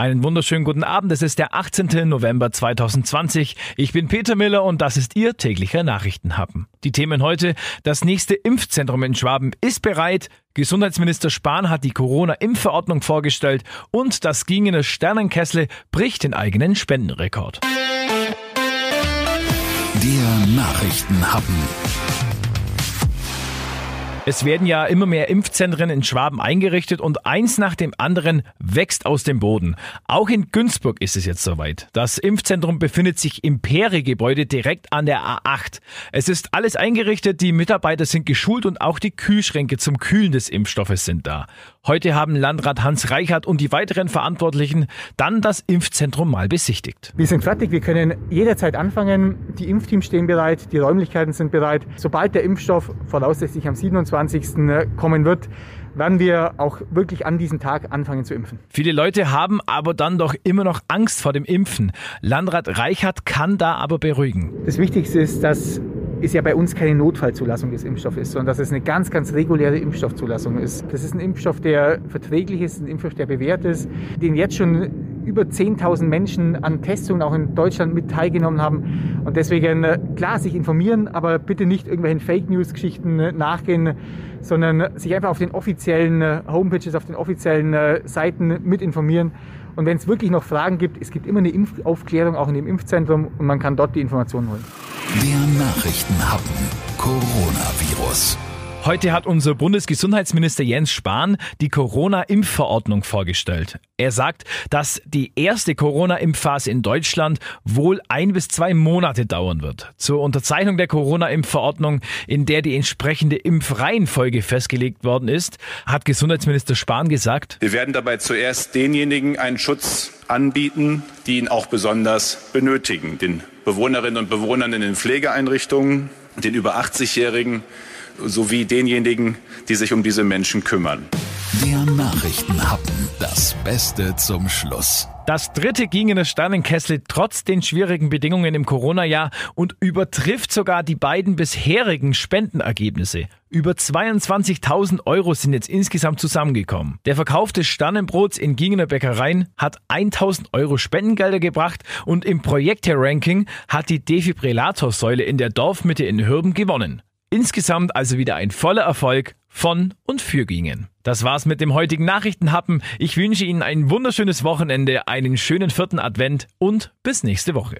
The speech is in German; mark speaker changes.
Speaker 1: Einen wunderschönen guten Abend. Es ist der 18. November 2020. Ich bin Peter Miller und das ist Ihr täglicher Nachrichtenhappen. Die Themen heute. Das nächste Impfzentrum in Schwaben ist bereit. Gesundheitsminister Spahn hat die Corona-Impfverordnung vorgestellt und das gingene Sternenkessel bricht den eigenen Spendenrekord.
Speaker 2: Der Nachrichtenhappen.
Speaker 1: Es werden ja immer mehr Impfzentren in Schwaben eingerichtet und eins nach dem anderen wächst aus dem Boden. Auch in Günzburg ist es jetzt soweit. Das Impfzentrum befindet sich im Peri-Gebäude direkt an der A8. Es ist alles eingerichtet, die Mitarbeiter sind geschult und auch die Kühlschränke zum Kühlen des Impfstoffes sind da. Heute haben Landrat Hans Reichert und die weiteren Verantwortlichen dann das Impfzentrum mal besichtigt.
Speaker 3: Wir sind fertig, wir können jederzeit anfangen. Die Impfteams stehen bereit, die Räumlichkeiten sind bereit. Sobald der Impfstoff voraussichtlich am 27. kommen wird, werden wir auch wirklich an diesem Tag anfangen zu impfen.
Speaker 1: Viele Leute haben aber dann doch immer noch Angst vor dem Impfen. Landrat Reichert kann da aber beruhigen.
Speaker 3: Das Wichtigste ist, dass ist ja bei uns keine Notfallzulassung des Impfstoffes, sondern dass es eine ganz, ganz reguläre Impfstoffzulassung ist. Das ist ein Impfstoff, der verträglich ist, ein Impfstoff, der bewährt ist, den jetzt schon über 10.000 Menschen an Testungen auch in Deutschland mit teilgenommen haben. Und deswegen, äh, klar, sich informieren, aber bitte nicht irgendwelchen Fake News-Geschichten äh, nachgehen, sondern sich einfach auf den offiziellen äh, Homepages, auf den offiziellen Seiten mit informieren. Und wenn es wirklich noch Fragen gibt, es gibt immer eine Impfaufklärung auch in dem Impfzentrum und man kann dort die Informationen holen.
Speaker 2: Der Nachrichtenhappen Coronavirus.
Speaker 1: Heute hat unser Bundesgesundheitsminister Jens Spahn die Corona-Impfverordnung vorgestellt. Er sagt, dass die erste Corona-Impfphase in Deutschland wohl ein bis zwei Monate dauern wird. Zur Unterzeichnung der Corona-Impfverordnung, in der die entsprechende Impfreihenfolge festgelegt worden ist, hat Gesundheitsminister Spahn gesagt,
Speaker 4: wir werden dabei zuerst denjenigen einen Schutz anbieten, die ihn auch besonders benötigen, den Bewohnerinnen und Bewohnern in den Pflegeeinrichtungen, den über 80-Jährigen, sowie denjenigen, die sich um diese Menschen kümmern.
Speaker 2: Der Nachrichtenhappen. Das Beste zum Schluss.
Speaker 1: Das dritte ging in der Sternenkessel trotz den schwierigen Bedingungen im Corona-Jahr und übertrifft sogar die beiden bisherigen Spendenergebnisse. Über 22.000 Euro sind jetzt insgesamt zusammengekommen. Der Verkauf des Sternenbrots in Gingener Bäckereien hat 1.000 Euro Spendengelder gebracht und im Projekte-Ranking hat die Defibrillatorsäule in der Dorfmitte in Hürben gewonnen. Insgesamt also wieder ein voller Erfolg von und für Gingen. Das war's mit dem heutigen Nachrichtenhappen. Ich wünsche Ihnen ein wunderschönes Wochenende, einen schönen vierten Advent und bis nächste Woche.